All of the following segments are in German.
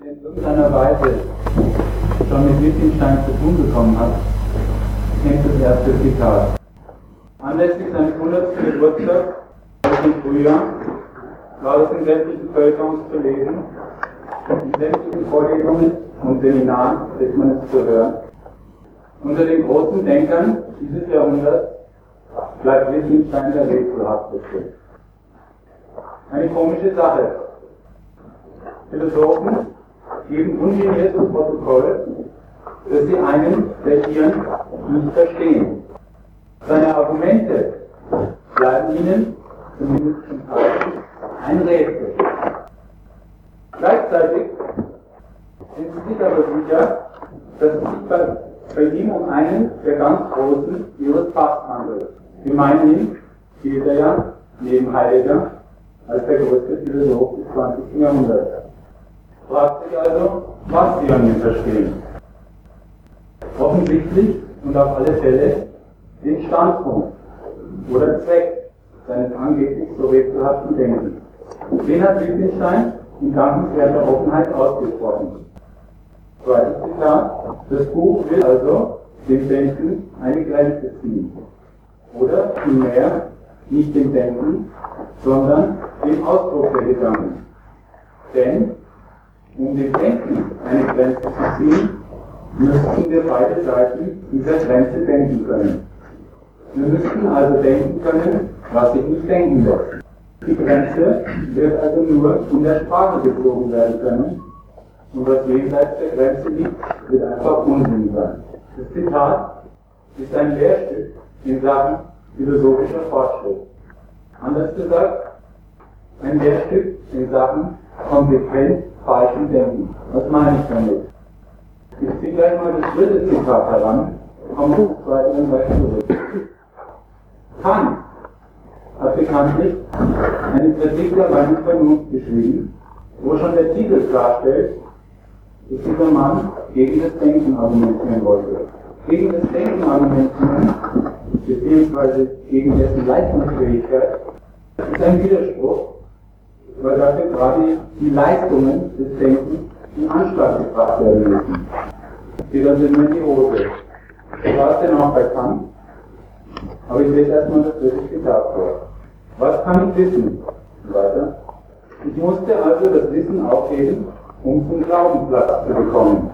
der in irgendeiner Weise schon mit Wittgenstein zu tun bekommen hat, kennt das erste Zitat. Anlässlich seines 100. Geburtstags im Frühjahr war es in sämtlichen Völkerns zu lesen, in sämtlichen Vorlesungen und Seminaren ist man es zu hören. Unter den großen Denkern dieses Jahrhunderts bleibt Wittgenstein der rätselhafteste. Eine komische Sache. Philosophen geben das Protokoll, dass sie einen der ihren nicht verstehen. Seine Argumente bleiben ihnen, zumindest zum Teil, ein Rätsel. Gleichzeitig sind sie sich aber sicher, dass es sich bei, bei ihm um einen der ganz Großen ihres Fachs handelt. Sie meinen ihn, gilt er ja, neben Heidegger, als der größte Philosoph des 20. Jahrhunderts. Fragt sich also, was Sie an ihm verstehen. Offensichtlich und auf alle Fälle den Standpunkt oder Zweck seines angeblich so rätselhaften Denkens. Den hat Wittgenstein in dankenswerter Offenheit ausgesprochen. Zweites Zitat. Das Buch will also dem Denken eine Grenze ziehen. Oder vielmehr nicht dem Denken, sondern dem Ausdruck der Gedanken. Denn um dem Denken eine Grenze zu ziehen, müssten wir beide Seiten dieser Grenze denken können. Wir müssten also denken können, was sich nicht denken lässt. Die Grenze wird also nur in der Sprache gezogen werden können und was jenseits der Grenze liegt, wird einfach Unsinn sein. Das Zitat ist ein Lehrstück in Sachen philosophischer Fortschritt. Anders gesagt, ein Lehrstück in Sachen konsequent falschen Denken. Was meine ich damit? Ich ziehe gleich mal das dritte Zitat heran, komme zum zweiten dann gleich zurück. Kant hat bekanntlich eine Kritik der reinen Vernunft geschrieben, wo schon der Titel klarstellt, dass dieser Mann gegen das Denken argumentieren wollte. Gegen das Denken argumentieren, beziehungsweise gegen dessen Leistungsfähigkeit, ist ein Widerspruch, weil dafür gerade die Leistungen des Denkens in Anschlag gebracht werden müssen. Dann sind wir in die Hose. So war es denn auch bei Kant. Aber ich lese erstmal das dritte Zitat vor. Was kann ich wissen? Weiter. Ich musste also das Wissen aufheben, um zum Glauben Platz zu bekommen.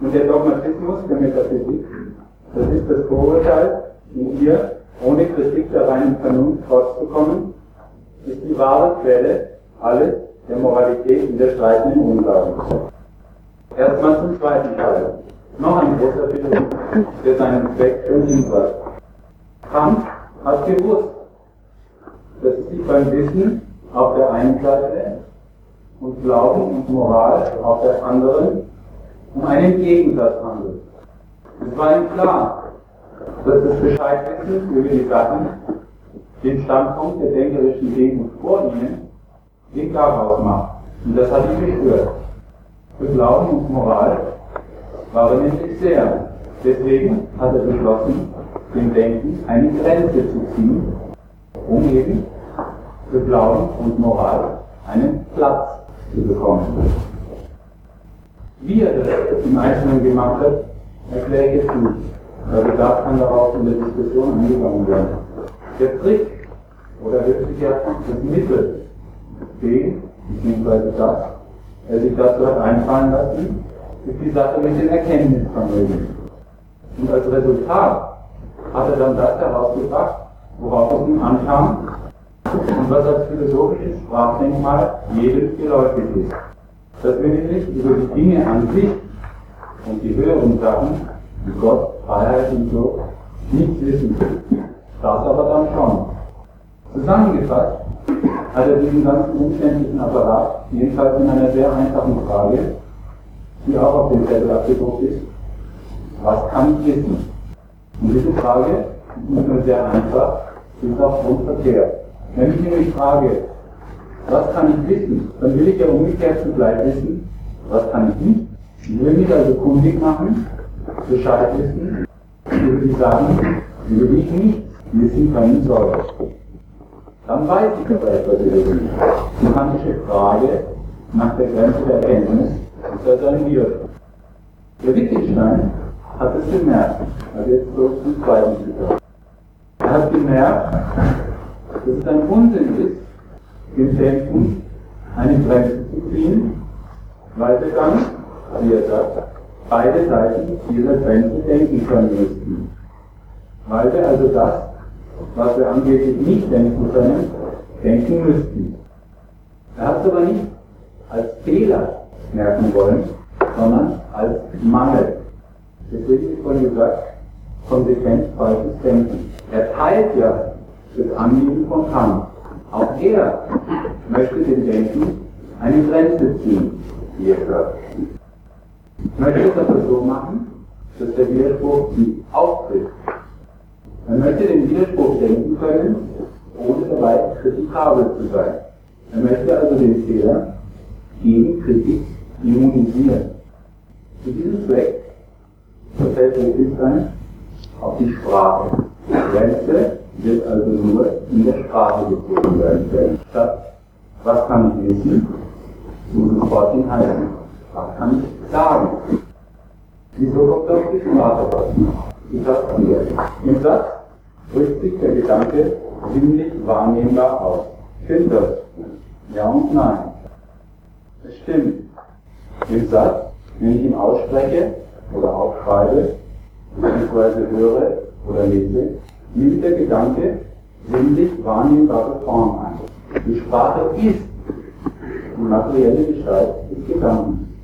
Und der Dogmatismus der Metaphysik, das ist das Vorurteil, in ihr ohne Kritik der reinen Vernunft fortzukommen, ist die wahre Quelle alles der Moralität in der streitenden Unglauben. Erstmal zum zweiten Teil. Noch ein großer Philosoph, der seinen Zweck schon hinweist. Kant hat gewusst, dass es sich beim Wissen auf der einen Seite und Glauben und Moral auf der anderen um einen Gegensatz handelt. Es war ihm klar, dass das Bescheidwissen über die Sachen den Standpunkt der denkerischen Gegend vor ihnen den Garaus macht. Und das hat ihn gestört. Für Glauben und Moral war er nämlich sehr. Deswegen hat er beschlossen, dem Denken eine Grenze zu ziehen, um eben für Glauben und Moral einen Platz zu bekommen. Wie er das im Einzelnen gemacht hat, erkläre ich jetzt nicht. Da bedarf kann darauf in der Diskussion angegangen werden. Der Trick oder ja das Mittel, den, beziehungsweise das, er sich dazu hat einfallen lassen, ist die Sache mit dem Erkenntnisvermögen. Und als Resultat hat er dann das herausgebracht, worauf es ihm ankam und was als philosophisches Sprachdenkmal jedem geläufig ist. Dass wir nämlich über die Dinge an sich und die höheren Sachen, wie Gott, Freiheit und so, nichts wissen. Das aber dann schon. Zusammengefasst hat er diesen ganzen umständlichen Apparat jedenfalls in einer sehr einfachen Frage, die auch auf dem Zettel abgedruckt ist, was kann ich wissen? Und diese Frage ist nicht nur sehr einfach, ist auch grundverkehrt. Wenn ich nämlich frage, was kann ich wissen, dann will ich ja umgekehrt zugleich wissen, was kann ich nicht. Ich will mich also kundig machen, Bescheid wissen die Sachen, über die ich nicht wissen können soll. Dann weiß ich aber etwas über die. Kantische Frage nach der Grenze der Erkenntnis, ist das ein Widerspruch. Der Wittgenstein hat es gemerkt, also jetzt so zum zweiten Zitat. Er hat gemerkt, dass es ein Unsinn ist, im Denken eine Grenze zu ziehen, weil wir dann, wie er sagt, beide Seiten dieser Grenze denken können müssten. Weil wir also das, was wir angeblich nicht denken können, denken müssten. Er hat es aber nicht als Fehler merken wollen, sondern als Mangel. Deswegen ist vorhin gesagt, konsequent falsches Denken. Er teilt ja das Anliegen von Kant. Auch er möchte dem Denken eine Grenze ziehen, wie er sagt. Ich möchte es aber so machen, dass der Widerspruch nie auftritt. Man möchte den Widerspruch denken können, ohne dabei kritikabel zu sein. Er möchte also den Fehler gegen Kritik immunisieren. Zu diesem Zweck verfällt Wittgenstein auf die Sprache. Die Grenze wird also nur in der Sprache gezogen werden können. Statt was kann ich wissen, muss sofort hinhalten, was kann ich sagen. Wieso kommt auf die Sprache? Ich Satz 4. Im Satz drückt sich der Gedanke ziemlich wahrnehmbar aus. Stimmt das? Ja und nein. Es stimmt. Im Satz, wenn ich ihn ausspreche oder aufschreibe, bzw. höre oder lese, nimmt der Gedanke sinnlich wahrnehmbare Form ein. Die Sprache ist die materielle Gestalt des Gedanken.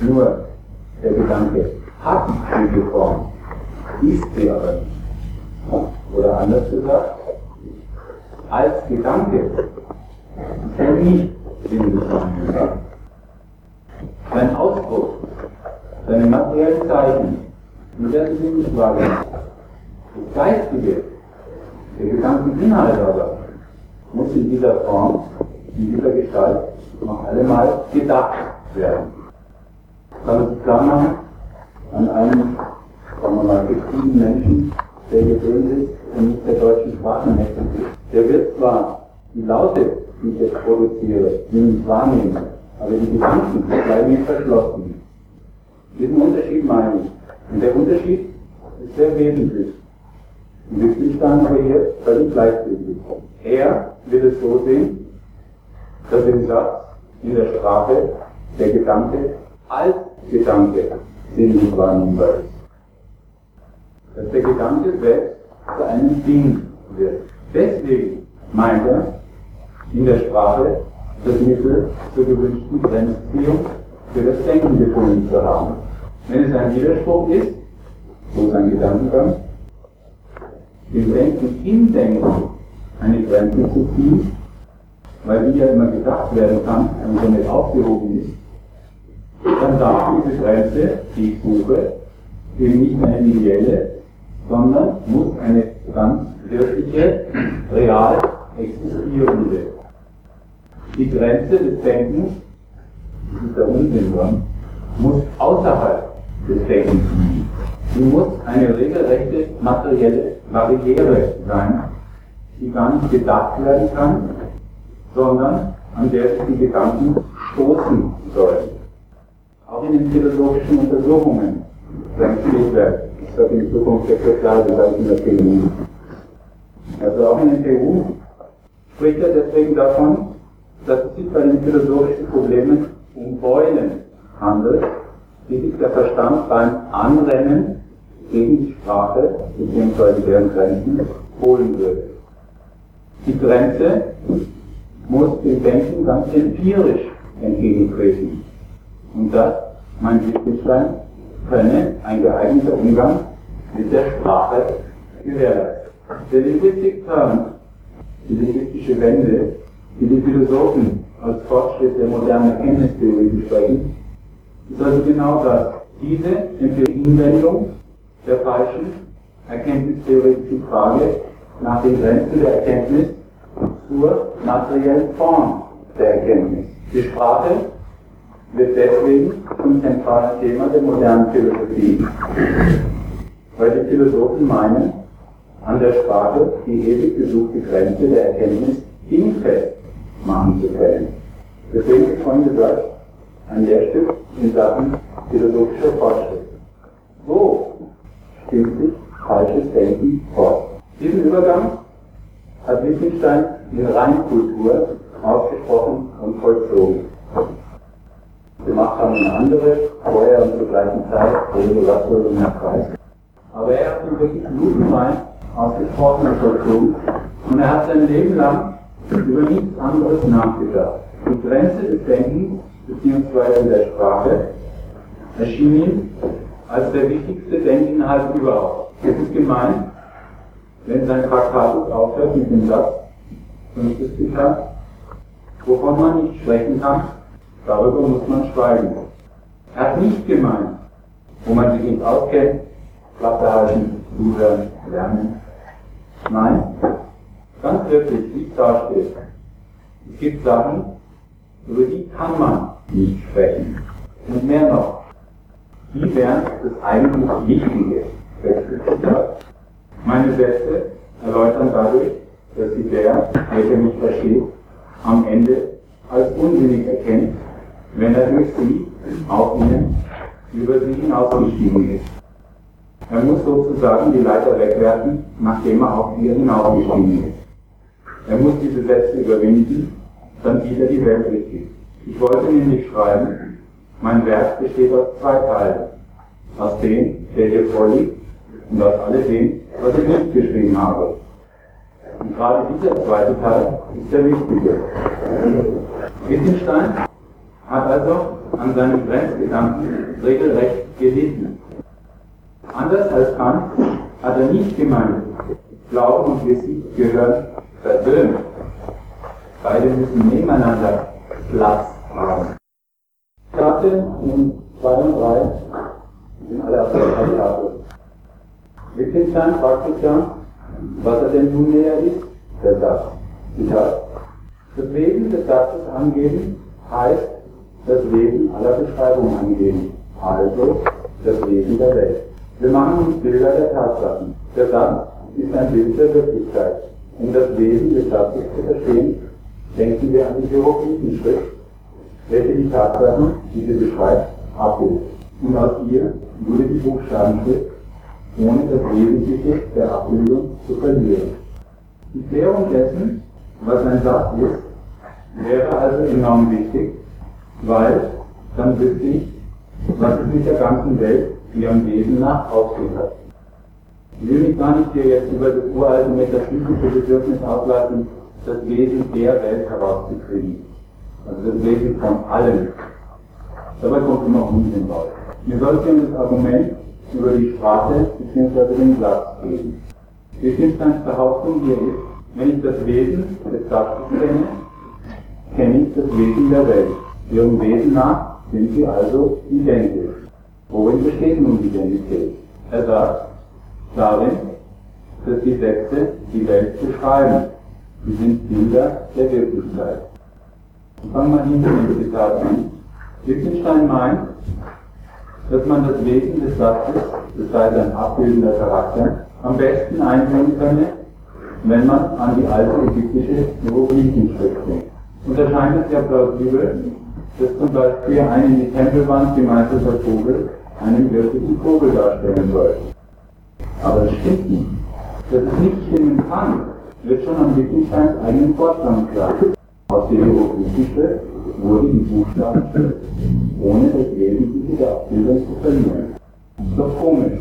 Nur der Gedanke hat diese Form, ist sie aber nicht. Oder anders gesagt, als Gedanke ist er nicht sinnlich wahrnehmbar. Sein Ausdruck, seine materiellen Zeichen, die werden sinnlich wahrgenommen. Das Geistige, der Gedankeninhalt aber, muss in dieser Form, in dieser Gestalt noch allemal gedacht werden. Kann man sich klar machen, an einem, sagen wir mal, fiktiven Menschen, der und nicht der deutschen Sprache mächtig ist. Der wird zwar die Laute, die ich jetzt produziere, nicht wahrnehmen, aber die Gedanken bleiben ihm verschlossen. Diesen Unterschied meine ich. Und der Unterschied ist sehr wesentlich. Und Wittgenstein aber hier völlig gleichgültig. Er will es so sehen, dass im Satz, in der Sprache, der Gedanke als Gedanke sinnlich wahrnehmbar ist. Dass der Gedanke selbst zu einem Ding wird. Deswegen meint er, in der Sprache das Mittel zur gewünschten Grenzziehung für das Denken gefunden zu haben. Wenn es ein Widerspruch ist, so sein Gedankengang, dem Denken im Denken eine Grenze zu ziehen, weil die ja immer gedacht werden kann und somit aufgehoben ist, dann darf diese Grenze, die ich suche, eben nicht eine ideelle, sondern muss eine ganz wirkliche, real existierende. Die Grenze des Denkens, das ist der Unsinn muss außerhalb des Denkens liegen. Sie muss eine regelrechte materielle Barriere sein, die gar nicht gedacht werden kann, sondern an der sich die Gedanken stoßen sollen. Auch in den philosophischen Untersuchungen, sein Spätwerk, das hat in Zukunft der das in der PU. Also auch in den PU spricht er deswegen davon, dass es sich bei den philosophischen Problemen um Beulen handelt, die sich der Verstand beim Anrennen gegen die Sprache bzw. deren Grenzen holen würde. Die Grenze muss dem Denken ganz empirisch entgegentreten. Und das, mein Wittgenstein, könne ein geeigneter Umgang mit der Sprache gewährleisten. Der Linguistic Turn, die linguistische Wende, die die Philosophen als Fortschritt der modernen Erkenntnistheorie besprechen, ist also genau das. Diese Empirienwendung der falschen erkenntnistheoretischen Frage nach den Grenzen der Erkenntnis zur materiellen Form der Erkenntnis. Die Sprache wird deswegen zum zentralen Thema der modernen Philosophie, weil die Philosophen meinen, an der Sprache die ewig gesuchte Grenze der Erkenntnis dingfest machen zu können. Deswegen ist vorhin gesagt, ein Lehrstück in Sachen philosophischer Fortschritt. Wo stimmt sich falsches Denken fort? Diesen Übergang hat Wittgenstein in Reinkultur ausgesprochen und vollzogen. Gemacht haben ihn andere, vorher und zur gleichen Zeit, Russell und Herr Preis. Aber er hat wirklich lupenrein ausgesprochen und vollzogen und er hat sein Leben lang über nichts anderes nachgedacht. Die Grenze des Denkens bzw. der Sprache erschien ihm als der wichtigste Denkinhalt überhaupt. Es ist gemeint, wenn sein Traktatus aufhört mit dem Satz, fünftes Zitat, wovon man nicht sprechen kann, darüber muss man schweigen. Er hat nicht gemeint, wo man sich nicht auskennt, Klappe halten, zuhören, lernen. Nein, ganz wirklich, wie es da steht. Es gibt Sachen, über die kann man nicht sprechen. Und mehr noch, die wären das eigentlich Wichtige. Meine Sätze erläutern dadurch, dass sie der, welcher mich versteht, am Ende als unsinnig erkennt, wenn er durch sie auf ihnen über sie hinausgestiegen ist. Er muss sozusagen die Leiter wegwerfen, nachdem er auf ihr hinausgestiegen ist. Er muss diese Sätze überwinden, dann wieder die Welt richtig. Ich wollte nämlich schreiben, mein Werk besteht aus zwei Teilen. Aus dem, der hier vorliegt, und aus alledem, was ich nicht geschrieben habe. Und gerade dieser zweite Teil ist der wichtige. Wittgenstein hat also an seinem Grenzgedanken regelrecht gelitten. Anders als Kant hat er nicht gemeint, Glauben und Wissen gehören versöhnt. Beide müssen nebeneinander Platz haben. Karte in 2 und 3 sind alle auf der Tafel. Wittgenstein fragt sich ja, was er denn nun näher ist, der Satz. Zitat. Das Wesen des Satzes angeben heißt das Wesen aller Beschreibungen angeben, also das Wesen der Welt. Wir machen uns Bilder der Tatsachen. Der Satz ist ein Bild der Wirklichkeit. Um das Wesen des Satzes zu verstehen, denken wir an die Hieroglyphenschrift, welche die Tatsachen, die sie beschreibt, abbildet. Und aus ihr wurde die Buchstabenschrift, ohne das Wesentliche der Abbildung zu verlieren. Die Klärung dessen, was ein Satz ist, wäre also enorm wichtig, weil dann wüsste ich, was es mit der ganzen Welt ihrem Wesen nach auf hat. Ich will mich gar nicht hier jetzt über das uralte metaphysische Bedürfnis auslassen, das Wesen der Welt herauszukriegen. Also das Wesen von allem. Dabei kommt immer Unsinn raus. Mir soll es um das Argument über die Sprache bzw. den Satz gehen. Wittgensteins Behauptung hier ist, wenn ich das Wesen des Satzes kenne, kenne ich das Wesen der Welt. Ihrem Wesen nach sind sie also identisch. Worin besteht nun die Identität? Er sagt, darin, dass die Sätze die Welt beschreiben. Sie sind Bilder der Wirklichkeit. Fangen wir hinter dem Zitat an. Wittgenstein meint, dass man das Wesen des Satzes, das heißt ein abbildender Charakter, am besten einsehen könne, wenn man an die alte ägyptische Hieroglyphenschrift denkt. Und da scheint es ja plausibel, dass zum Beispiel ein in die Tempelwand gemeißelter Vogel einen wirklichen Vogel darstellen soll. Aber es stimmt nicht. Es nicht stimmen kann, wird schon am Wittgensteins eigenen Vorstand klar. Aus der Hieroglyphenschrift wurde die Buchstaben ohne das Wesentliche der Abbildung zu verlieren. Das doch komisch.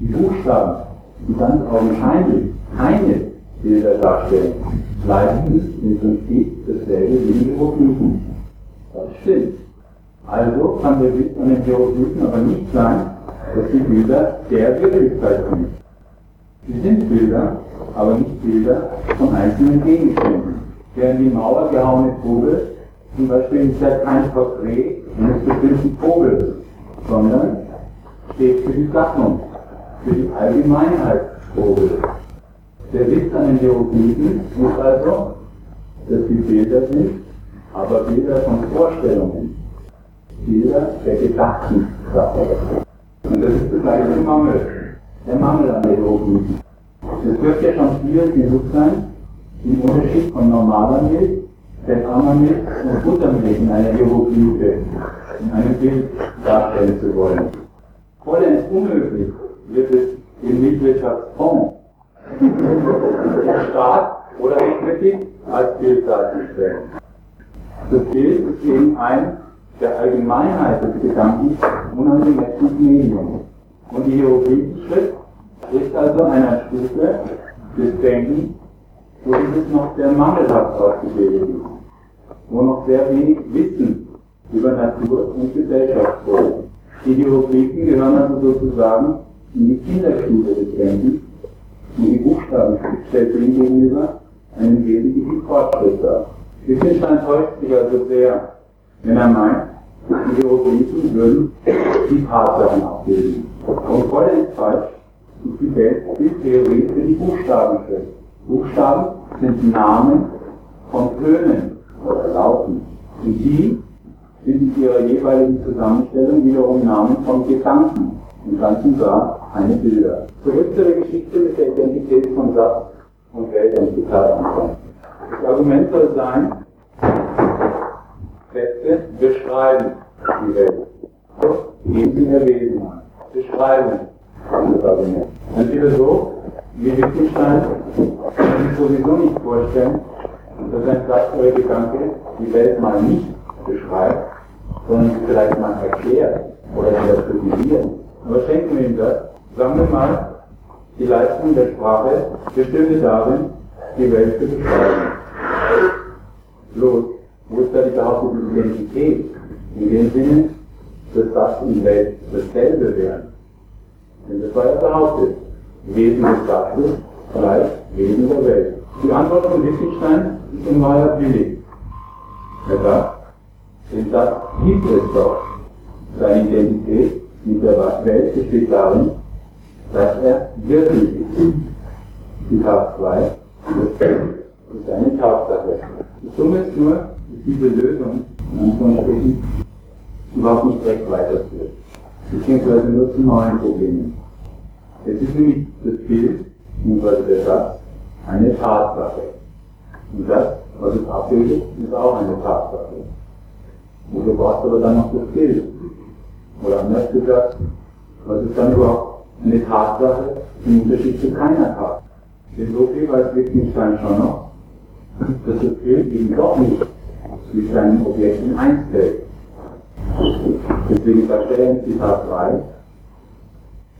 Die Buchstaben, die ganz augenscheinlich keine Bilder darstellen, leisten im Prinzip dasselbe wie die Hieroglyphen. Das stimmt. Also kann der Witz an den Hieroglyphen aber nicht sein, dass die Bilder der Wirklichkeit sind. Sie sind Bilder, aber nicht Bilder von einzelnen Gegenständen. Der in die Mauer gehauene Vogel zum Beispiel ja kein Porträt eines bestimmten Vogels, sondern steht für die Gattung, für die Allgemeinheit Vogel. Der Witz an den Hieroglyphen ist also, dass die Bilder sind, aber Bilder von Vorstellungen, Bilder der Gedankenkraft. Und das ist das gleiche Mangel, der Mangel an der Hieroglyphen. Es wird ja schon viel genug sein, im Unterschied von normaler Milch, Hafermilch und Buttermilch in einer Hieroglyphe, in einem Bild darstellen zu wollen. Vollends unmöglich wird es im Milchwirtschaftsfonds, der Staat oder Equity als Bild darzustellen. Das Bild ist eben ein der Allgemeinheit des Gedankens unangemessenes Medium. Und die Hieroglyphenschrift ist also einer Stufe des Denkens, wo dieses noch sehr mangelhaft ausgebildet ist, wo noch sehr wenig Wissen über Natur und Gesellschaft vorliegt. Die Hieroglyphen gehören also sozusagen in die Kinderstufe des Denkens und die Buchstabenschrift stellt dem gegenüber einen wesentlichen Fortschritt dar. Wittgenstein täuscht sich also sehr, wenn er meint, die Hieroglyphen würden die Tatsachen abbilden. Und vollends falsch ist die Weltbildtheorie für die Buchstabenschrift. Buchstaben sind Namen von Tönen oder Lauten. Und die sind in ihrer jeweiligen Zusammenstellung wiederum Namen von Gedanken. Und ganz und gar keine Bilder. Zurück zur Geschichte mit der Identität von Satz und Welt und Zitat anfangen. Das Argument soll sein, Sätze beschreiben die Welt. Geben sie ihr Wesen an. Beschreiben das Argument. Ein Philosoph wie Wittgenstein kann sich sowieso nicht vorstellen, dass ein Satz oder Gedanke die Welt mal nicht beschreibt, sondern sie vielleicht mal erklärt oder wieder kritisiert. Aber schenken wir ihm das. Sagen wir mal, die Leistung der Sprache bestünde darin, die Welt zu beschreiben. Los, wo ist da die behauptete Identität? In dem Sinne, dass das und Welt dasselbe wären. Denn das war ja behauptet. Wesen des Satzes gleich Wesen der Welt. Die Antwort von Wittgenstein ist in Wahrheit billig. Er sagt, den Satz gibt es doch. Seine Identität mit der Welt besteht darin, dass er wirklich ist. Zitat 2, das ist eine Tatsache. Das Dumme ist nur, dass diese Lösung, in Anführungsstrichen, überhaupt nicht recht weiterführt, beziehungsweise nur zu neuen Problemen. Es ist nämlich das Bild, beziehungsweise der Satz, eine Tatsache. Und das, was es abbildet, ist auch eine Tatsache. Und du brauchst aber dann noch das Bild. Oder anders gesagt, was ist dann überhaupt eine Tatsache im Unterschied zu keiner Tatsache? Denn so viel weiß Wittgenstein schon noch, dass das Bild eben doch nicht mit seinen Objekten einstellt. Deswegen sagt er in Zitat 3,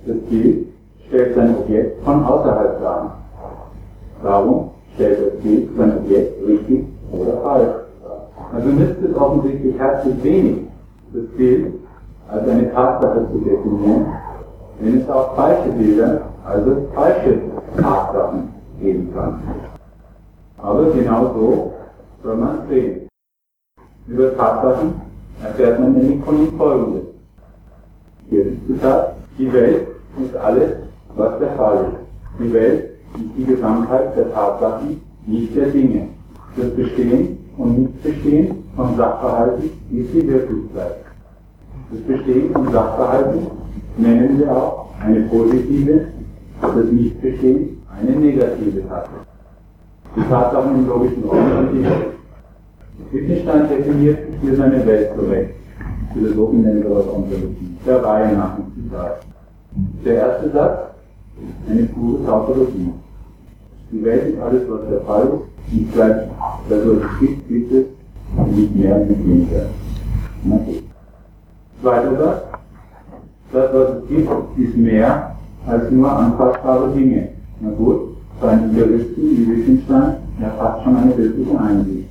das Bild stellt sein Objekt von außerhalb dar. Darum stellt das Bild sein Objekt richtig oder falsch dar. Also nützt es offensichtlich herzlich wenig, das Bild als eine Tatsache zu definieren, wenn es auch falsche Bilder, also falsche Tatsachen geben kann. Aber genau so soll man es sehen. Über Tatsachen erfährt man nämlich von ihm Folgendes. Hier ist Zitat, die Welt ist alles, was der Fall ist. Die Welt ist die Gesamtheit der Tatsachen, nicht der Dinge. Das Bestehen und Nichtbestehen von Sachverhalten ist die Wirklichkeit. Das Bestehen von Sachverhalten nennen wir auch eine positive, das Nichtbestehen eine negative Tatsache. Die Tatsachen im logischen Raum sind die. Wittgenstein definiert hier seine Welt zurecht. Philosophen nennen sowas Ontologie. Der Reihe nach dem Zitat. Der erste Satz, eine pure Tautologie. Die Welt ist alles, was der Fall ist, gleich, das, was es gibt, gibt es, nicht mehr und nicht weniger. Zweiter Satz, das, was es gibt, ist mehr als nur anfassbare Dinge. Na gut, bei einem Juristen wie Wittgenstein, der fast schon eine wirkliche Einsicht.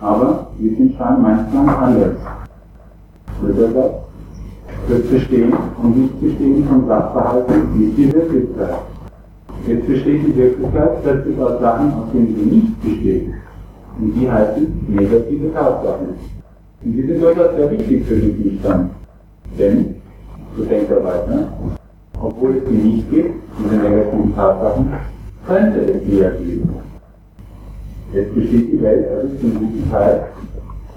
Aber Wittgenstein meint es anders. Dritter Satz, das Bestehen und Nichtbestehen von Sachverhalten ist die Wirklichkeit. Jetzt besteht die Wirklichkeit plötzlich aus Sachen, aus denen sie nicht besteht. Und die heißen negative Tatsachen. Und die sind durchaus sehr wichtig für den Wittgenstein. Denn, so denkt er weiter, obwohl es die nicht gibt, diese negativen Tatsachen, könnte es die ja geben. Jetzt besteht die Welt also zum guten Teil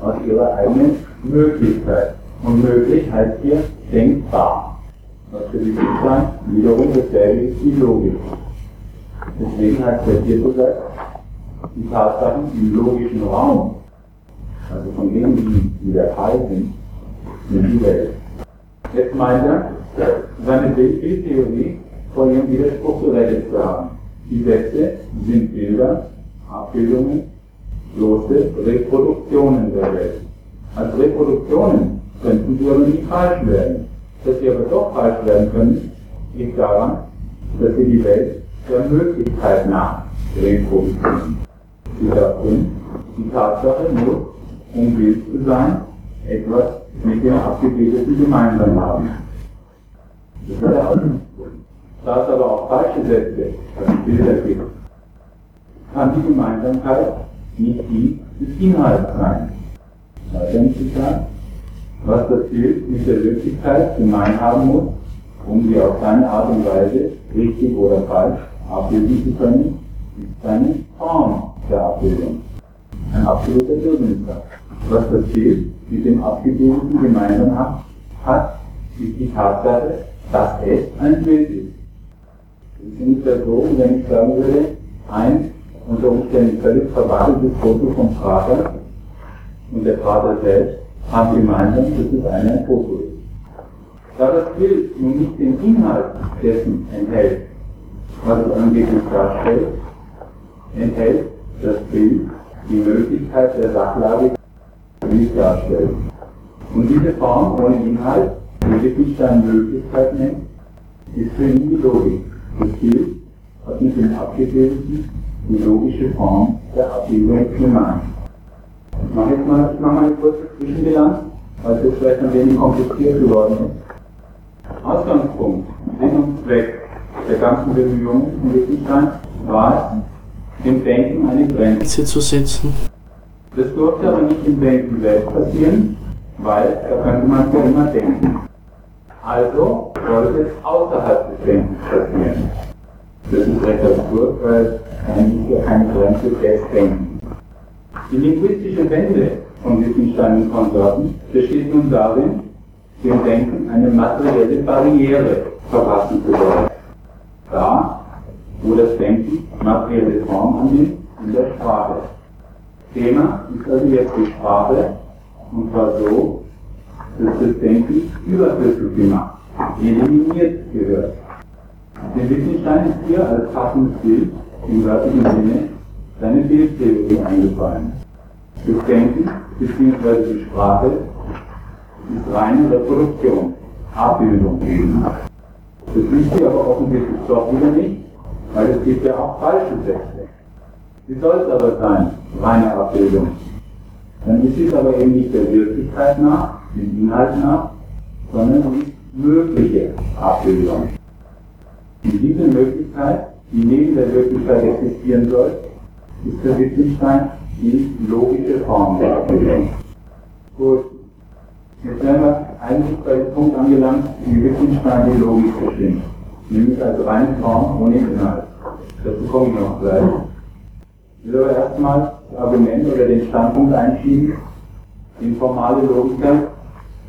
aus ihrer eigenen Möglichkeit. Und möglich heißt hier denkbar. Was für die Wittgenstein wiederum dasselbe ist wie Logik. Deswegen heißt der vierte Satz, die Tatsachen im logischen Raum also von denen, die, die der Fall sind, in die Welt. Jetzt meint er, seine Bildtheorie vor ihrem Widerspruch gerettet zu haben. Die Sätze sind Bilder, Abbildungen, bloße Reproduktionen der Welt. Als Reproduktionen könnten sie aber nicht falsch werden. Dass sie aber doch falsch werden können, liegt daran, dass sie die Welt der Möglichkeit nach reproduzieren. Sie darin die Tatsache muss, um Bild zu sein, etwas mit dem Abgebildeten gemeinsam haben. Das ist der Ausgangspunkt. Da es aber auch falsche Sätze, also Bilder gibt, kann die Gemeinsamkeit nicht die des Inhalts sein. Weiter im Zitat, was das Bild mit der Wirklichkeit gemein haben muss, um sie auf seine Art und Weise, richtig oder falsch, abbilden zu können, ist seine Form der Abbildung. Ein absoluter Irrmünster. Was das Bild mit dem Abgebildeten gemeinsam hat, hat, ist die Tatsache, dass es ein Bild ist. Nicht so, wenn ich sagen würde, ein unter Umständen völlig verwandeltes Foto vom Vater und der Vater selbst haben gemeinsam, dass es ein Foto ist. Da das Bild nun nicht den Inhalt dessen enthält, was es angeblich darstellt, enthält das Bild die Möglichkeit der Sachlage, wie es darstellt. Und diese Form ohne Inhalt, die Wittgenstein Möglichkeit nennt, ist für ihn die Logik. Das Bild hat mit dem Abgebildeten die logische Form der Abbildung gemeint. Ich mache jetzt mal, ich mal eine kurze Zwischenbilanz, weil es jetzt vielleicht ein wenig kompliziert geworden ist. Ausgangspunkt, Sinn und Zweck der ganzen Bemühungen von Wittgenstein war es, dem Denken eine Grenze zu setzen. Das durfte aber nicht im Denken selbst passieren, weil da könnte man ja immer denken. Also sollte es außerhalb des Denkens passieren. Das ist recht absurd, weil eigentlich ja keine Grenze des Denkens. Die linguistische Wende von Wittgenstein und Konsorten besteht nun darin, dem Denken eine materielle Barriere verpassen zu wollen. Da, wo das Denken materielle Form annimmt, in der Sprache. Thema ist also jetzt die Sprache, und zwar so, dass das Denken überflüssig gemacht, eliminiert gehört. Der Wittgenstein ist hier als passendes Bild im wörtlichen Sinne seine Bildtheorie eingefallen. Das Denken bzw. die Sprache ist reine Reproduktion, Abbildung. Das liegt hier aber offensichtlich doch wieder nicht, weil es gibt ja auch falsche Sätze. Wie soll es aber sein, reine Abbildung? Dann ist es aber eben nicht der Wirklichkeit nach, dem Inhalt nach, sondern die mögliche Abbildung. Und diese Möglichkeit, die neben der Wirklichkeit existieren soll, ist für Wittgenstein die logische Form der Abbildung. Gut, jetzt wären wir eigentlich bei dem Punkt angelangt, wie Wittgenstein die Logik bestimmt, nämlich als reine Form ohne Inhalt. Dazu komme ich noch gleich. Ich will aber erstmal das Argument oder den Standpunkt einschieben, informale Logiker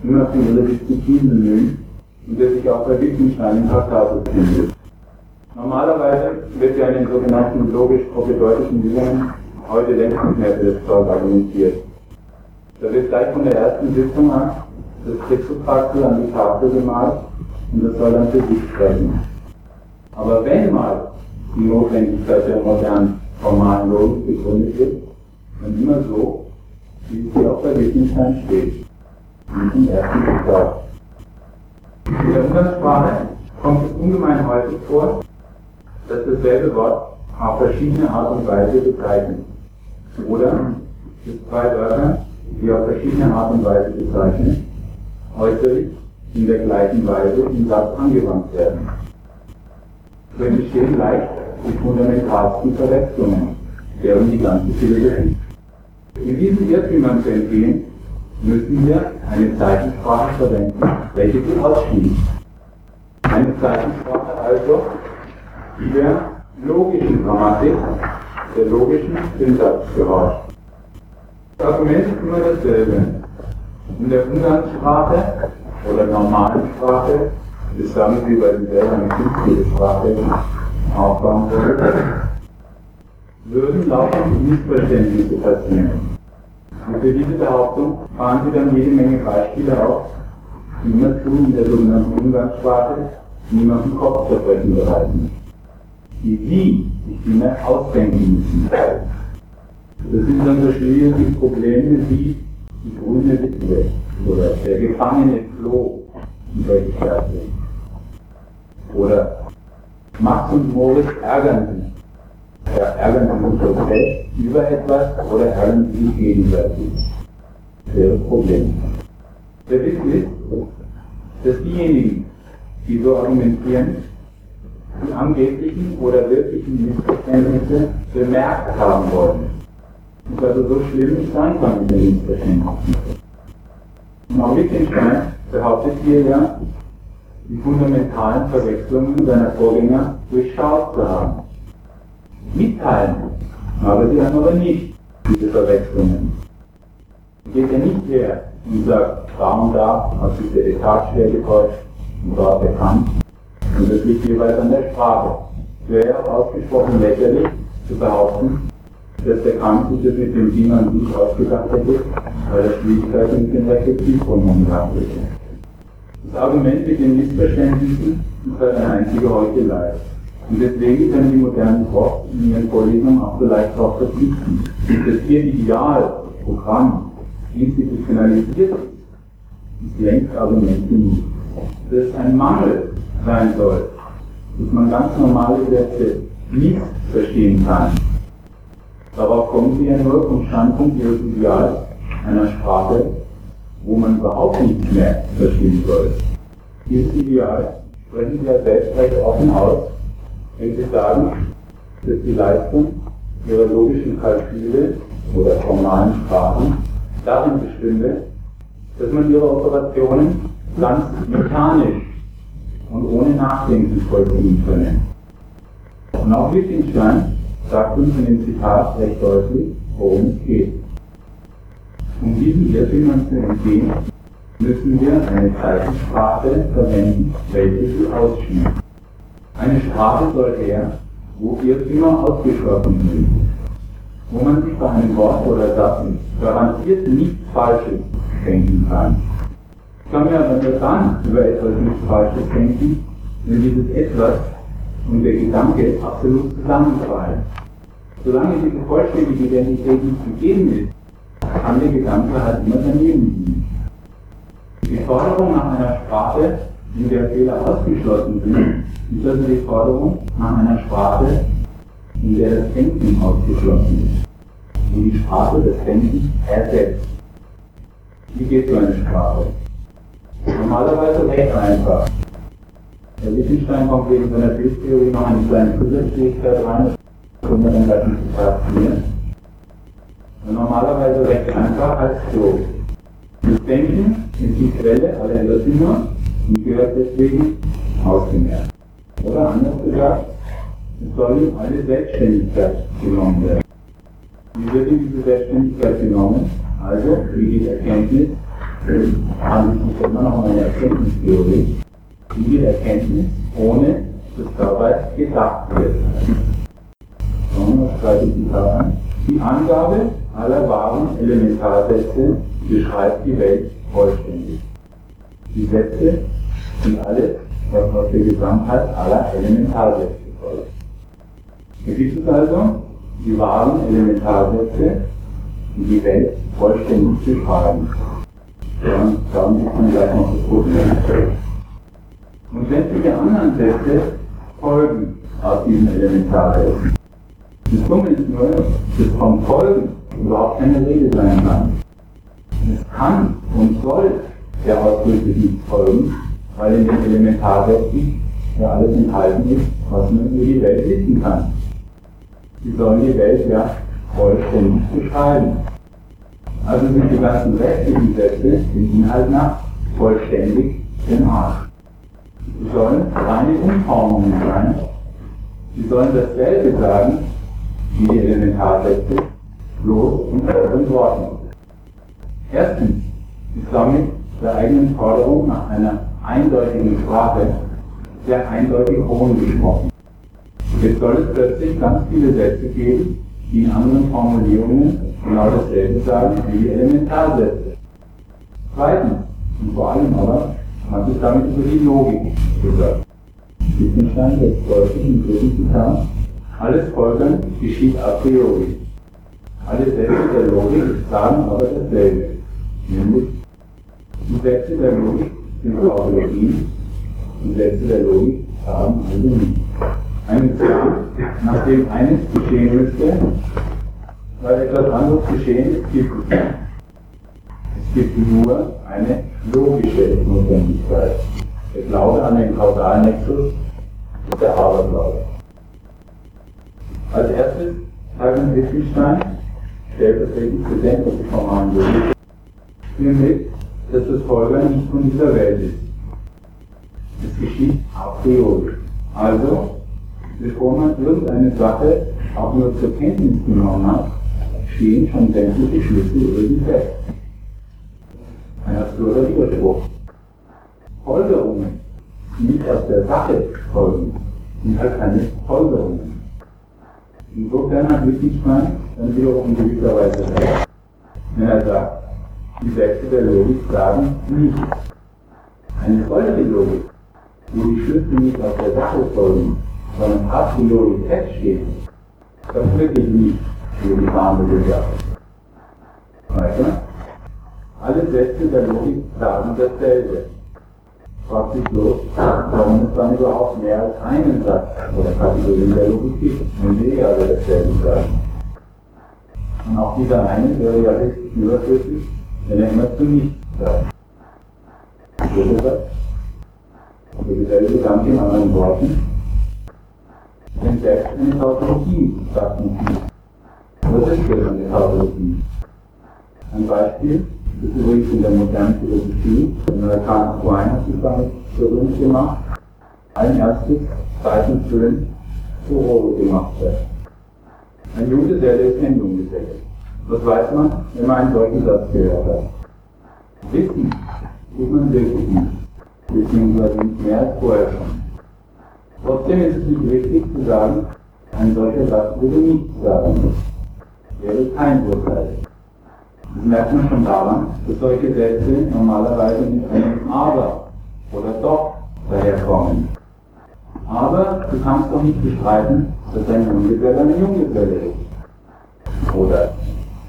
immer für ihre Disziplin bemühen und der sich auch bei Wittgenstein in Traktatus findet. Normalerweise wird ja in den sogenannten logisch-propedeutischen Übungen heute längst nicht mehr für das Zeug argumentiert. Da wird gleich von der ersten Sitzung an das Kriegsupraxel an die Tafel gemalt und das soll dann für sich sprechen. Aber wenn mal die Notwendigkeit der modernen formalen Logik begründet wird, dann immer so, wie es hier auch bei Wittgenstein steht. In diesem der Umgangssprache kommt es ungemein häufig vor, dass dasselbe Wort auf verschiedene Art und Weise bezeichnet. Oder es zwei Wörter, die auf verschiedene Art und Weise bezeichnen, äußerlich in der gleichen Weise im Satz angewandt werden. So entstehen leicht die fundamentalsten Verwechslungen, deren die ganze Philosophie. In diesen Irrtümern zu entgehen, müssen wir eine Zeichensprache verwenden, welche sie ausschließt. Eine Zeichensprache also, die der logischen Grammatik, der logischen Syntax gehorcht. Das Argument ist immer dasselbe. In der Umgangssprache oder normalen Sprache, sagen Sie, weil Sie selber eine künstliche Sprache aufbauen wollen, würden laufend Missverständnisse passieren. Und für diese Behauptung fahren Sie dann jede Menge Beispiele auf, die immerzu in der sogenannten Umgangssprache niemanden Kopfzerbrechen bereiten, die Sie sich vielmehr ausdenken müssen. Das sind dann so schwierige Probleme wie die grüne Witwe oder der Gefangene floh in Verse. Oder Max und Moritz ärgern sich. Ja, ärgern sich okay über etwas oder ärgern sie sich gegenseitig. Das Problem. Der Witz ist, dass diejenigen, die so argumentieren, die angeblichen oder wirklichen Missverständnisse bemerkt haben wollen. Und also so schlimm nicht sein kann mit den Missverständnissen. Und auch Wittgenstein behauptet hier ja, die fundamentalen Verwechslungen seiner Vorgänger durchschaut zu haben. Mitteilen aber sie haben aber nicht diese Verwechslungen. Geht ja nicht her und sagt, und da hat sich der Etat schwer getäuscht und da bekannt. Und das liegt jeweils an der Sprache. Es wäre ausgesprochen lächerlich zu behaupten, dass der Kant sich mit dem Ding an sich ausgedacht hätte, weil er Schwierigkeiten mit den Reflexivpronomen gehabt hätte. Das Argument mit den Missverständnissen ist halt eine einzige Heuchelei. Und deswegen können die modernen Profs in ihren Vorlesungen auch so leicht darauf verzichten. Das ihr Ideal, Programm, institutionalisiert ist, ist längst Argument genug. Dass ein Mangel sein soll, dass man ganz normale Sätze nicht verstehen kann. Darauf kommen sie ja nur vom Standpunkt ihres Ideals einer Sprache, wo man überhaupt nichts mehr verstehen soll. Dieses Ideal sprechen sie ja selbst recht offen aus, wenn Sie sagen, dass die Leistung Ihrer logischen Kalküle oder formalen Sprachen darin bestünde, dass man Ihre Operationen ganz mechanisch und ohne Nachdenken vollziehen könne. Und auch Wittgenstein sagt uns in dem Zitat recht deutlich, worum es geht. Um diesen Irrtümern zu entgehen, müssen wir eine Zeichensprache verwenden, welche sie ausschmückt. Eine Sprache soll her, wo Irrtümer ausgeschlossen sind, wo man sich bei einem Wort oder Satz garantiert nichts Falsches denken kann. Ich kann mir aber nur dann über etwas nichts Falsches denken, wenn dieses Etwas und der Gedanke absolut zusammenfallen. Solange diese vollständige Identität nicht gegeben ist, kann der Gedanke halt immer daneben liegen. Die Forderung nach einer Sprache, in der Fehler ausgeschlossen sind, also die Forderung nach einer Sprache, in der das Denken ausgeschlossen ist, wo die Sprache das Denken ersetzt. Wie geht so eine Sprache? Normalerweise recht einfach. Der Wittgenstein kommt wegen seiner Bildtheorie noch eine kleine Zusatzfähigkeit rein, das wir dann nicht betrachten. Normalerweise recht einfach als so. Das Denken ist die Quelle aller Irrtümer und gehört deswegen ausgemerzt. Oder anders gesagt, es soll ihm alle Selbstständigkeit genommen werden. Wie wird ihm diese Selbstständigkeit genommen? Also, wie die Erkenntnis, handelt sich immer noch eine Erkenntnistheorie, wie die Erkenntnis, ohne dass dabei gedacht wird. Schauen wir uns zweite Zitat an. Die Angabe aller wahren Elementarsätze beschreibt die Welt vollständig. Die Sätze sind alles, aus der Gesamtheit aller Elementarsätze folgt. Es also die wahren Elementarsätze, die die Welt vollständig beschreiben. Ja, darum sieht man gleich noch das Problem. Und sämtliche anderen Sätze folgen aus diesen Elementarsätzen. Das Dumme ist nur, dass vom Folgen überhaupt keine Rede sein kann. Es kann und soll der Ausdrücke nicht folgen, weil in den Elementarsätzen ja alles enthalten ist, was man über die Welt wissen kann. Sie sollen die Welt ja vollständig beschreiben. Also sind die ganzen restlichen Sätze den Inhalt nach vollständig Arsch. Sie sollen reine Umformungen sein. Sie sollen dasselbe sagen wie die Elementarsätze, bloß in anderen Worten. Erstens ist damit der eigenen Forderung nach einer eindeutigen Sprache sehr eindeutig Hohn gesprochen. Jetzt soll es plötzlich ganz viele Sätze geben, die in anderen Formulierungen genau dasselbe sagen wie die Elementarsätze. Zweitens, und vor allem aber, hat sich damit über die Logik gesagt. Wittgenstein setzt deutlich im dritten Zitat, alles Folgern geschieht a priori. Alle Sätze der Logik sagen aber dasselbe, nämlich die Sätze der Logik sind Tautologien, die Sätze der Logik haben also nicht. Einen Plan, nachdem eines geschehen müsste, weil etwas anderes geschehen ist, gibt es nicht. Es gibt nur eine logische Notwendigkeit. Der Glaube an den Kausalnexus ist der Aberglaube. Als erstes Hermann Wittgenstein, stellvertretend für sämtliche formalen Logik, mit, dass das Folgern nicht von dieser Welt ist. Es geschieht a priori. Also, bevor man irgendeine Sache auch nur zur Kenntnis genommen hat, stehen schon sämtliche Schlüsse über die fest. Ein absurder Widerspruch. Folgerungen, die nicht aus der Sache folgen, sind halt keine Folgerungen. Insofern hat Wittgenstein dann wiederum in gewisser Weise recht, wenn er sagt, die Sätze der Logik sagen nicht. Eine solche Logik, wo die Schlüsse nicht aus der Sache folgen, sondern a priori feststehen, das wirklich nicht für die behandelte Sache. Weiter. Alle Sätze der Logik sagen dasselbe. Fragt sich bloß, warum es dann überhaupt mehr als einen Satz oder Kategorie der Logik gibt, wenn eh alle dasselbe sagen. Und auch dieser eine wäre ja richtig überflüssig, er immer zu nichts sagt. Dritter Satz. Der dieselbe Gedanke in anderen Worten. Denn selbst eine Tautologie sagt nicht nichts. Was ist denn eine Tautologie? Ein Beispiel ist übrigens in der modernen Philosophie. Der Karl Quine hat sich damit berühmt gemacht. Ein erstes Zeichenfilm zu Rolle gemacht wird. Ein Jude, der ist Sendung Was weiß man, wenn man einen solchen Satz gehört hat? Wissen tut man wirklich nicht, beziehungsweise nicht mehr als vorher schon. Trotzdem ist es nicht richtig zu sagen, ein solcher Satz würde nichts sagen. Wäre kein Urteil. Das merkt man schon daran, dass solche Sätze normalerweise mit einem Aber oder Doch daherkommen. Aber du kannst doch nicht bestreiten, dass ein Junggeselle eine Junggeselle ist. Oder,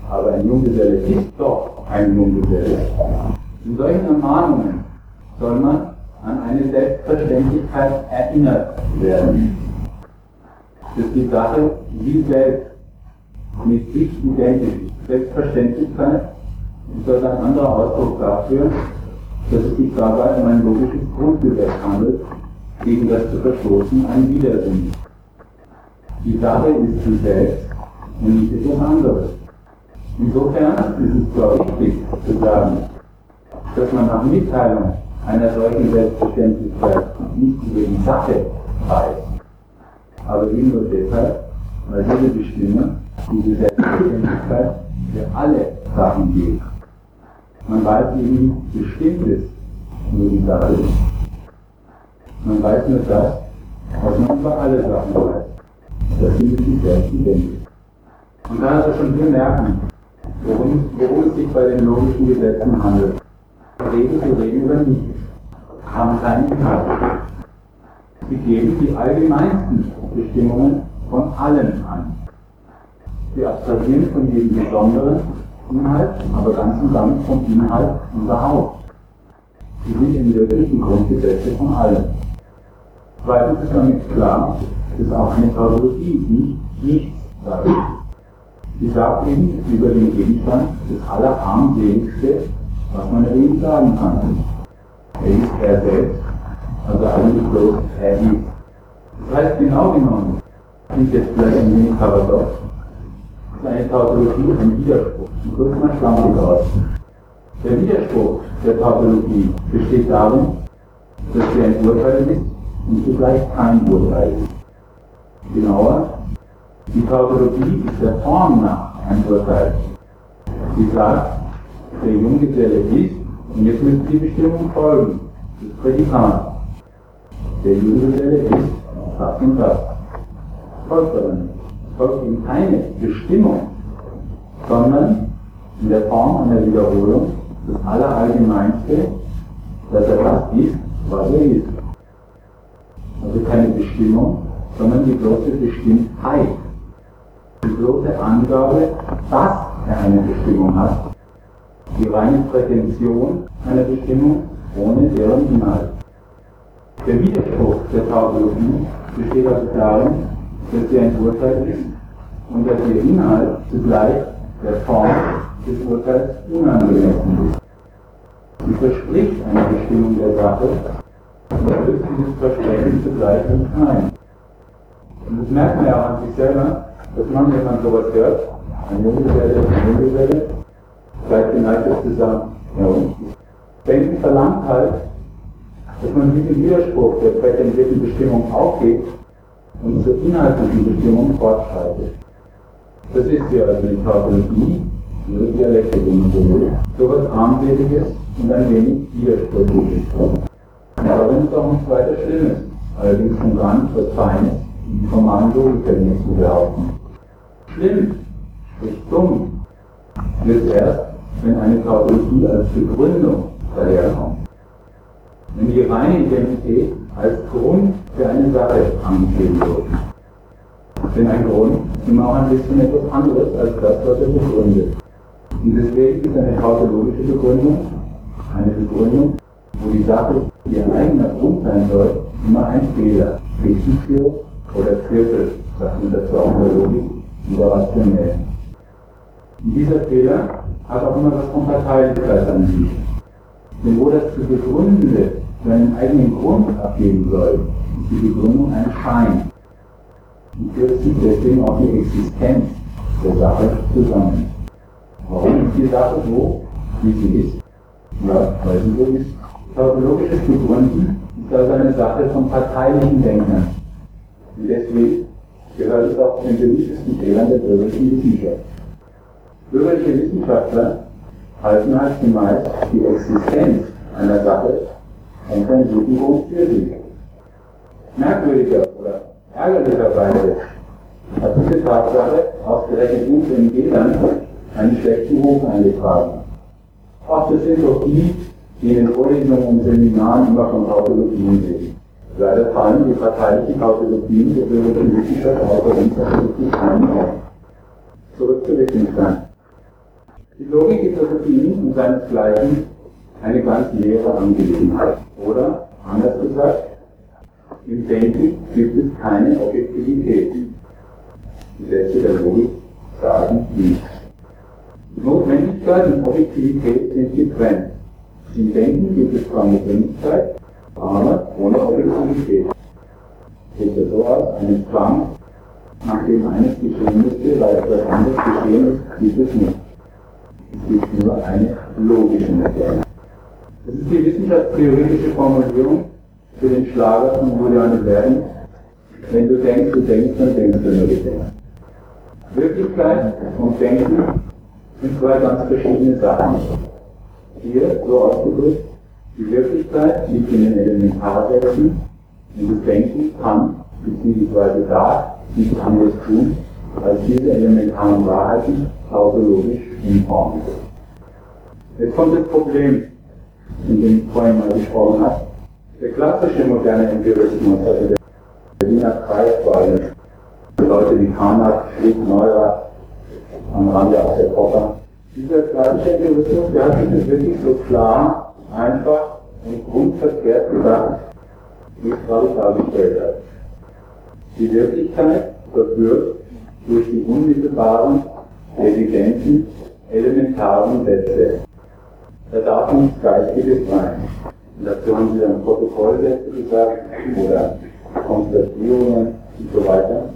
aber ein Junggeselle ist doch ein Junggeselle. In solchen Ermahnungen soll man an eine Selbstverständlichkeit erinnert werden. Dass die Sache wie selbst mit sich identisch Selbstverständlichkeit ist ein anderer Ausdruck dafür, dass es sich dabei um ein logisches Grundgesetz handelt, gegen das zu verstoßen ein Widersinn. Die Sache ist sie selbst und nicht etwas anderes. Insofern ist es zwar wichtig zu sagen, dass man nach Mitteilung einer solchen Selbstverständlichkeit nicht über die Sache weiß, aber eben nur deshalb, weil diese Bestimmung, diese Selbstverständlichkeit für alle Sachen gilt. Man weiß eben bestimmtes nur die Sache. Man weiß nur das, was man über alle Sachen weiß. Das sind sich selbst identisch. Man kann also schon hier merken, worum, worum es sich bei den logischen Gesetzen handelt. Reden zu reden über nichts, haben keinen Inhalt. Sie geben die allgemeinsten Bestimmungen von allem an. Wir abstrahieren von jedem besonderen Inhalt, aber ganz und nicht vom Inhalt überhaupt. Sie sind im wirklichen Grundgesetze von allem. Zweitens ist damit klar, dass auch eine Tautologie nicht nichts sagt. Sie sagt eben über den Gegenstand das Allerarmseligste, was man eben sagen kann. Er ist er selbst, also eigentlich bloß er ist. Das heißt genau genommen, klingt jetzt vielleicht ein wenig paradox, ist eine Tautologie ein Widerspruch. Ich drücke mal schwammig aus. Der Widerspruch der Tautologie besteht darin, dass sie ein Urteil ist und zugleich kein Urteil ist. Genauer, die Tautologie ist der Form nach ein Urteil. Sie sagt, der Junggeselle ist, und jetzt müssen die Bestimmung folgen, das Prädikat. Der Junggeselle ist das und das. Folgt aber nicht folgt ihm keine Bestimmung, sondern in der Form einer Wiederholung das Allerallgemeinste, dass er das ist, was er ist. Also keine Bestimmung, sondern die bloße Bestimmtheit. Die bloße Angabe, dass er eine Bestimmung hat. Die reine Prätension einer Bestimmung ohne deren Inhalt. Der Widerspruch der Tautologie besteht also darin, dass sie ein Urteil ist und dass ihr Inhalt zugleich der Form des Urteils unangemessen ist. Sie verspricht eine Bestimmung der Sache und löst dieses Versprechen zugleich nicht ein. Und das merkt man ja auch an sich selber, dass man, wenn man sowas hört, eine Nullwelle, eine Nullwelle, vielleicht geneigt ist zu sagen, ja und? Denken verlangt halt, dass man diesen Widerspruch der prätendierten Bestimmung aufgeht und zur inhaltlichen Bestimmung fortschreitet. Das ist ja also die Tautologie, ihre Dialektik, wenn man so will. So was Armseliges und ein wenig Widersprüchliches. Aber wenn es auch nicht weiter schlimm ist, allerdings schon gar nicht was Feines, die formalen Logikern zu behaupten. Schlimm, sprich dumm, wird erst, wenn eine Tautologie als Begründung daherkommt. Wenn die reine Identität als Grund für eine Sache angegeben wird. Denn ein Grund immer auch ein bisschen etwas anderes als das, was er begründet. Und deswegen ist eine tautologische Begründung eine Begründung, wo die Sache ihr eigener Grund sein soll, immer ein Fehler. Richtigführung oder Viertel, sagt man dazu auch in der Logik, überrationell. Und dieser Fehler hat auch immer was von Parteilichkeit an sich. Denn wo das zu Begründende seinen eigenen Grund abgeben soll, ist die Begründung ein Schein. Und führt sich deswegen auch die Existenz der Sache zusammen. Warum ist die Sache so, wie sie ist? Ja, weil sie so ist. Tautologisches Begründen ist also eine Sache von parteilichen Denkern. Und deswegen gehört es auch zu den beliebtesten Fehlern der bürgerlichen Wissenschaft. Bürgerliche Wissenschaftler halten halt zumeist die Existenz einer Sache und einen guten Grund für sie. Merkwürdiger oder ärgerlicherweise hat diese Tatsache ausgerechnet uns den Fehlern einen schlechten Ruf eingetragen. Ach, das sind doch die, die in den Vorlesungen und Seminaren immer von Tautologien reden. Leider fallen die parteilichen Tautologien der Wissenschaft außer uns tatsächlich keinen auf. Zurück zu Wittgenstein. Die Logik ist also für ihn und seinesgleichen eine ganz leere Angelegenheit. Oder, anders gesagt, im Denken gibt es keine Objektivität. Die Sätze der Logik sagen nichts. Notwendigkeit und Objektivität sind getrennt. Im Denken gibt es zwar Notwendigkeit, aber ohne Objektivität. So aus, einen Zwang, nachdem eines geschehen müsste, weil etwas anderes geschehen ist, gibt es nicht. Es gibt nur eine logische Erklärung. Das ist die wissenschaftstheoretische Formulierung für den Schlager von Juliane Werden. Wenn du denkst, du denkst, dann denkst du nur gedacht. Wirklichkeit und Denken sind zwei ganz verschiedene Sachen. Hier, so ausgedrückt, die Wirklichkeit liegt in den Elementarsätzen und das Denken kann bzw. darf nichts anderes tun, als diese elementaren Wahrheiten tautologisch umformen. Jetzt kommt das Problem, in dem ich vorhin mal gesprochen habe. Der klassische moderne Empirismus, also der Wiener Kreis vor allem, Leute wie Karnak, Schlick, Neurath, am Rande auch der Popper. Dieser klassische Empirismus, der hat sich wirklich so klar, einfach und grundverkehrt gesagt, wie gerade dargestellt hat. Die Wirklichkeit wird durch die unmittelbaren, evidenten, elementaren Sätze. Da darf nichts Geistiges sein. Und dazu haben sie dann Protokollsätze gesagt oder Konstatierungen und so weiter.